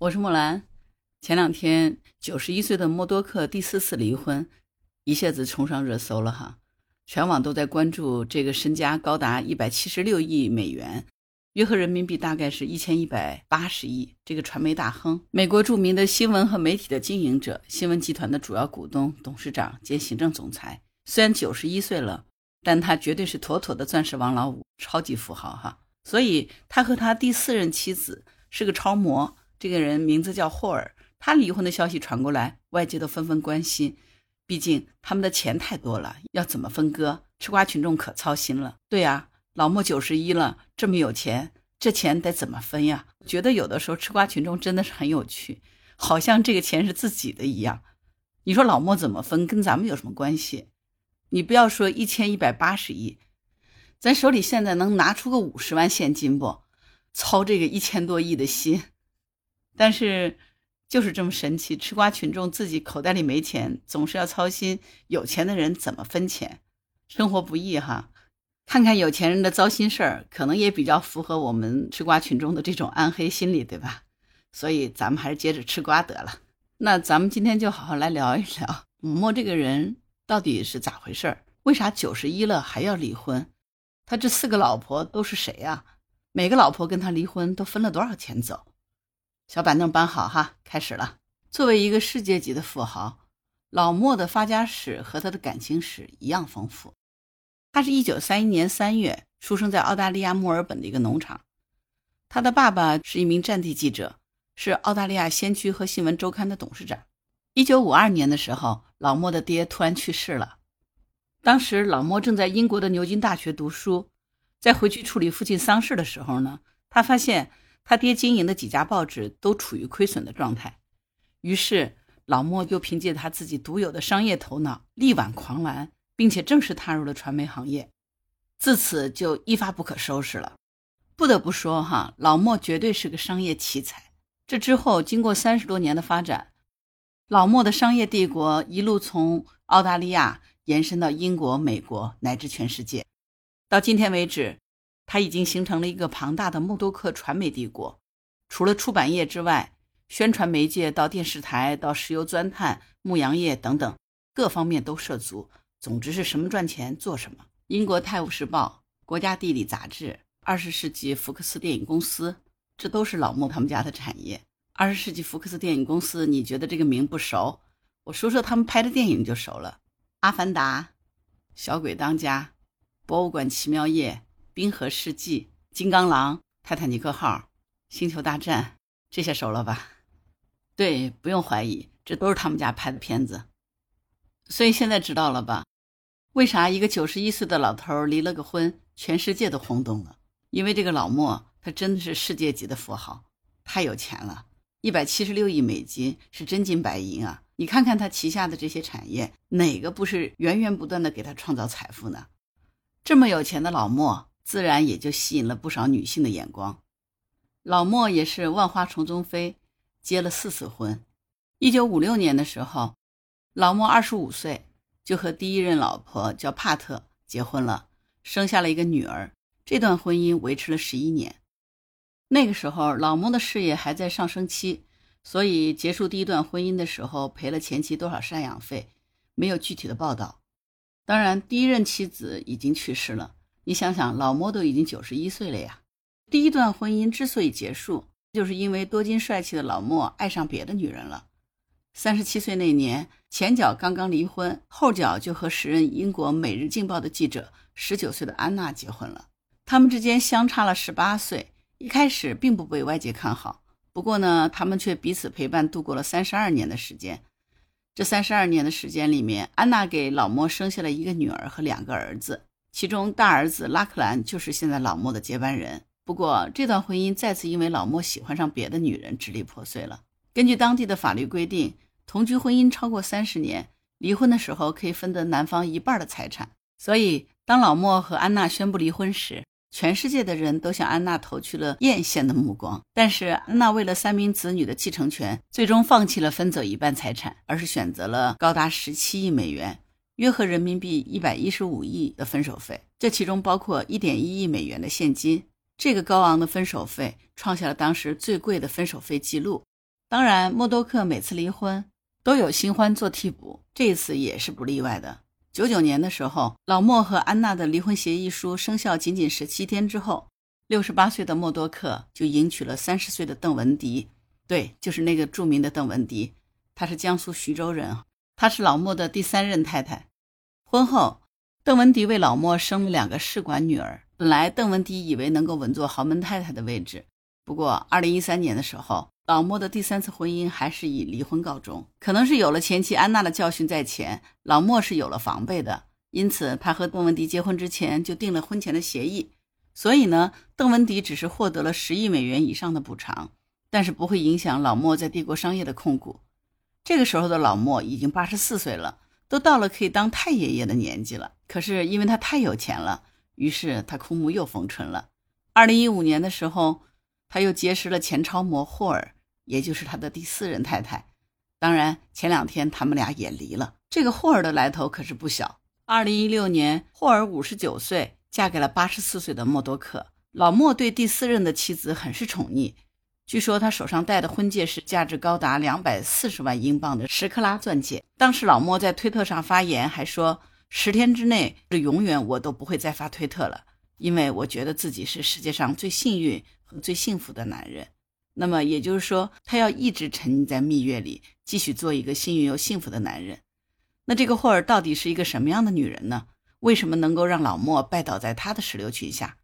我是木兰。前两天，九十一岁的默多克第四次离婚，一下子冲上热搜了哈。全网都在关注这个身家高达一百七十六亿美元，约合人民币大概是一千一百八十亿。这个传媒大亨，美国著名的新闻和媒体的经营者，新闻集团的主要股东、董事长兼行政总裁。虽然九十一岁了，但他绝对是妥妥的钻石王老五，超级富豪哈。所以，他和他第四任妻子是个超模。这个人名字叫霍尔，他离婚的消息传过来，外界都纷纷关心。毕竟他们的钱太多了，要怎么分割？吃瓜群众可操心了。对呀，老莫九十一了，这么有钱，这钱得怎么分呀？觉得有的时候吃瓜群众真的是很有趣，好像这个钱是自己的一样。你说老莫怎么分，跟咱们有什么关系？你不要说一千一百八十亿，咱手里现在能拿出个五十万现金不？操这个一千多亿的心。但是，就是这么神奇，吃瓜群众自己口袋里没钱，总是要操心有钱的人怎么分钱，生活不易哈。看看有钱人的糟心事儿，可能也比较符合我们吃瓜群众的这种暗黑心理，对吧？所以咱们还是接着吃瓜得了。那咱们今天就好好来聊一聊母默这个人到底是咋回事？为啥九十一了还要离婚？他这四个老婆都是谁呀？每个老婆跟他离婚都分了多少钱走？小板凳搬好哈，开始了。作为一个世界级的富豪，老莫的发家史和他的感情史一样丰富。他是一九三一年三月出生在澳大利亚墨尔本的一个农场。他的爸爸是一名战地记者，是澳大利亚先驱和新闻周刊的董事长。一九五二年的时候，老莫的爹突然去世了。当时老莫正在英国的牛津大学读书，在回去处理父亲丧事的时候呢，他发现。他爹经营的几家报纸都处于亏损的状态，于是老莫就凭借他自己独有的商业头脑，力挽狂澜，并且正式踏入了传媒行业，自此就一发不可收拾了。不得不说，哈，老莫绝对是个商业奇才。这之后，经过三十多年的发展，老莫的商业帝国一路从澳大利亚延伸到英国、美国乃至全世界，到今天为止。他已经形成了一个庞大的默多克传媒帝国，除了出版业之外，宣传媒介到电视台到石油钻探、牧羊业等等各方面都涉足。总之是什么赚钱做什么。英国《泰晤士报》、国家地理杂志、二十世纪福克斯电影公司，这都是老莫他们家的产业。二十世纪福克斯电影公司，你觉得这个名不熟？我说说他们拍的电影就熟了，《阿凡达》、《小鬼当家》、《博物馆奇妙夜》。冰河世纪、金刚狼、泰坦尼克号、星球大战，这些熟了吧？对，不用怀疑，这都是他们家拍的片子。所以现在知道了吧？为啥一个九十一岁的老头离了个婚，全世界都轰动了？因为这个老莫，他真的是世界级的富豪，太有钱了，一百七十六亿美金是真金白银啊！你看看他旗下的这些产业，哪个不是源源不断的给他创造财富呢？这么有钱的老莫。自然也就吸引了不少女性的眼光。老莫也是万花丛中飞，结了四次婚。一九五六年的时候，老莫二十五岁，就和第一任老婆叫帕特结婚了，生下了一个女儿。这段婚姻维持了十一年。那个时候，老莫的事业还在上升期，所以结束第一段婚姻的时候赔了前妻多少赡养费，没有具体的报道。当然，第一任妻子已经去世了。你想想，老莫都已经九十一岁了呀。第一段婚姻之所以结束，就是因为多金帅气的老莫爱上别的女人了。三十七岁那年，前脚刚刚离婚，后脚就和时任英国《每日镜报》的记者十九岁的安娜结婚了。他们之间相差了十八岁，一开始并不被外界看好。不过呢，他们却彼此陪伴度过了三十二年的时间。这三十二年的时间里面，安娜给老莫生下了一个女儿和两个儿子。其中大儿子拉克兰就是现在老莫的接班人。不过这段婚姻再次因为老莫喜欢上别的女人支离破碎了。根据当地的法律规定，同居婚姻超过三十年，离婚的时候可以分得男方一半的财产。所以当老莫和安娜宣布离婚时，全世界的人都向安娜投去了艳羡的目光。但是安娜为了三名子女的继承权，最终放弃了分走一半财产，而是选择了高达十七亿美元。约合人民币一百一十五亿的分手费，这其中包括一点一亿美元的现金。这个高昂的分手费创下了当时最贵的分手费记录。当然，默多克每次离婚都有新欢做替补，这一次也是不例外的。九九年的时候，老莫和安娜的离婚协议书生效仅仅十七天之后，六十八岁的默多克就迎娶了三十岁的邓文迪。对，就是那个著名的邓文迪，她是江苏徐州人，她是老莫的第三任太太。婚后，邓文迪为老莫生了两个试管女儿。本来邓文迪以为能够稳坐豪门太太的位置，不过二零一三年的时候，老莫的第三次婚姻还是以离婚告终。可能是有了前妻安娜的教训在前，老莫是有了防备的，因此他和邓文迪结婚之前就定了婚前的协议。所以呢，邓文迪只是获得了十亿美元以上的补偿，但是不会影响老莫在帝国商业的控股。这个时候的老莫已经八十四岁了。都到了可以当太爷爷的年纪了，可是因为他太有钱了，于是他枯木又逢春了。二零一五年的时候，他又结识了前超模霍尔，也就是他的第四任太太。当然，前两天他们俩也离了。这个霍尔的来头可是不小。二零一六年，霍尔五十九岁，嫁给了八十四岁的默多克。老莫对第四任的妻子很是宠溺。据说他手上戴的婚戒是价值高达两百四十万英镑的十克拉钻戒。当时老莫在推特上发言，还说十天之内，这永远我都不会再发推特了，因为我觉得自己是世界上最幸运和最幸福的男人。那么也就是说，他要一直沉溺在蜜月里，继续做一个幸运又幸福的男人。那这个霍尔到底是一个什么样的女人呢？为什么能够让老莫拜倒在他的石榴裙下？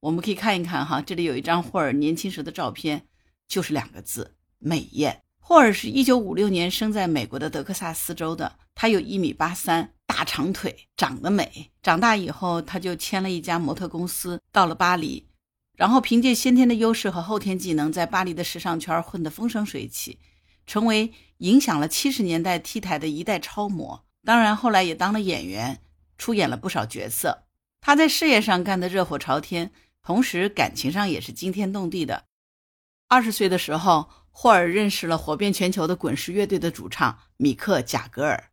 我们可以看一看哈，这里有一张霍尔年轻时的照片，就是两个字：美艳。霍尔是一九五六年生在美国的德克萨斯州的，他有一米八三，大长腿，长得美。长大以后，他就签了一家模特公司，到了巴黎，然后凭借先天的优势和后天技能，在巴黎的时尚圈混得风生水起，成为影响了七十年代 T 台的一代超模。当然，后来也当了演员，出演了不少角色。他在事业上干得热火朝天。同时，感情上也是惊天动地的。二十岁的时候，霍尔认识了火遍全球的滚石乐队的主唱米克·贾格尔。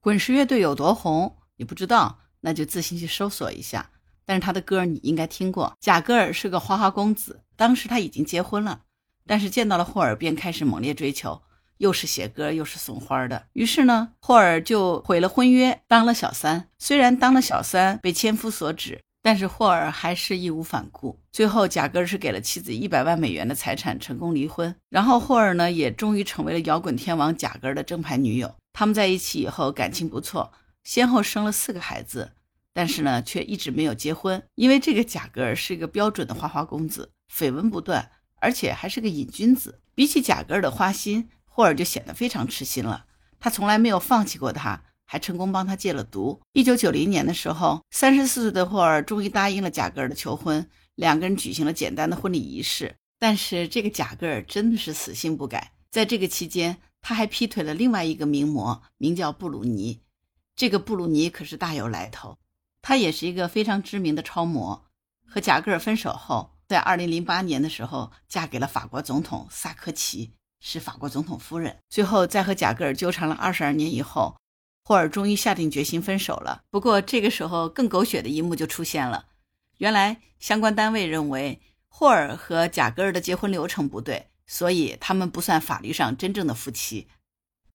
滚石乐队有多红，你不知道，那就自行去搜索一下。但是他的歌你应该听过。贾格尔是个花花公子，当时他已经结婚了，但是见到了霍尔便开始猛烈追求，又是写歌又是送花的。于是呢，霍尔就毁了婚约，当了小三。虽然当了小三，被千夫所指。但是霍尔还是义无反顾，最后贾格尔是给了妻子一百万美元的财产，成功离婚。然后霍尔呢，也终于成为了摇滚天王贾格尔的正牌女友。他们在一起以后感情不错，先后生了四个孩子，但是呢，却一直没有结婚，因为这个贾格尔是一个标准的花花公子，绯闻不断，而且还是个瘾君子。比起贾格尔的花心，霍尔就显得非常痴心了。他从来没有放弃过她。还成功帮他戒了毒。一九九零年的时候，三十四岁的霍尔终于答应了贾格尔的求婚，两个人举行了简单的婚礼仪式。但是这个贾格尔真的是死性不改，在这个期间，他还劈腿了另外一个名模，名叫布鲁尼。这个布鲁尼可是大有来头，他也是一个非常知名的超模。和贾格尔分手后，在二零零八年的时候，嫁给了法国总统萨科齐，是法国总统夫人。最后在和贾格尔纠缠了二十二年以后。霍尔终于下定决心分手了。不过这个时候，更狗血的一幕就出现了。原来相关单位认为霍尔和贾格尔的结婚流程不对，所以他们不算法律上真正的夫妻。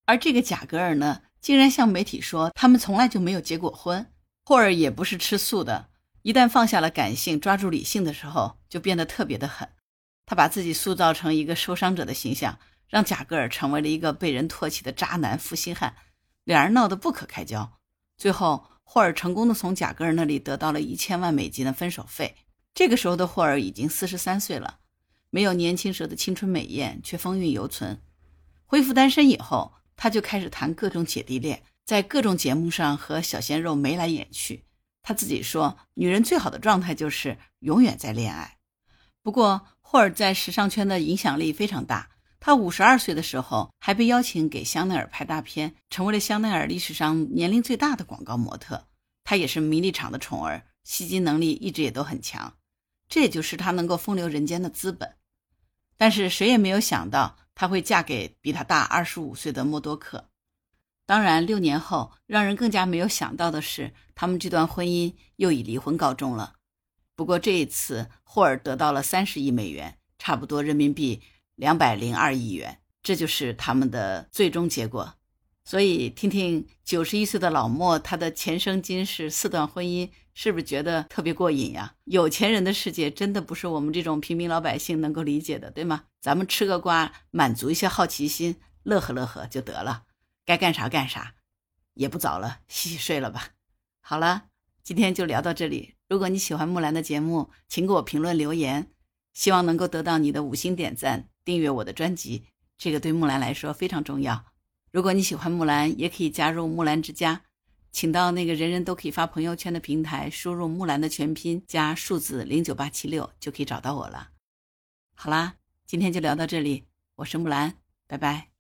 而这个贾格尔呢，竟然向媒体说他们从来就没有结过婚。霍尔也不是吃素的，一旦放下了感性，抓住理性的时候，就变得特别的狠。他把自己塑造成一个受伤者的形象，让贾格尔成为了一个被人唾弃的渣男负心汉。两人闹得不可开交，最后霍尔成功的从贾格尔那里得到了一千万美金的分手费。这个时候的霍尔已经四十三岁了，没有年轻时的青春美艳，却风韵犹存。恢复单身以后，他就开始谈各种姐弟恋，在各种节目上和小鲜肉眉来眼去。他自己说，女人最好的状态就是永远在恋爱。不过，霍尔在时尚圈的影响力非常大。他五十二岁的时候，还被邀请给香奈儿拍大片，成为了香奈儿历史上年龄最大的广告模特。他也是名利场的宠儿，吸金能力一直也都很强，这也就是他能够风流人间的资本。但是谁也没有想到，他会嫁给比他大二十五岁的默多克。当然，六年后，让人更加没有想到的是，他们这段婚姻又以离婚告终了。不过这一次，霍尔得到了三十亿美元，差不多人民币。两百零二亿元，这就是他们的最终结果。所以，听听九十一岁的老莫，他的前生今世四段婚姻，是不是觉得特别过瘾呀？有钱人的世界真的不是我们这种平民老百姓能够理解的，对吗？咱们吃个瓜，满足一些好奇心，乐呵乐呵就得了。该干啥干啥，也不早了，洗洗睡了吧。好了，今天就聊到这里。如果你喜欢木兰的节目，请给我评论留言，希望能够得到你的五星点赞，订阅我的专辑，这个对木兰来说非常重要。如果你喜欢木兰，也可以加入木兰之家，请到那个人人都可以发朋友圈的平台，输入木兰的全拼加数字零九八七六，就可以找到我了。好啦，今天就聊到这里，我是木兰，拜拜。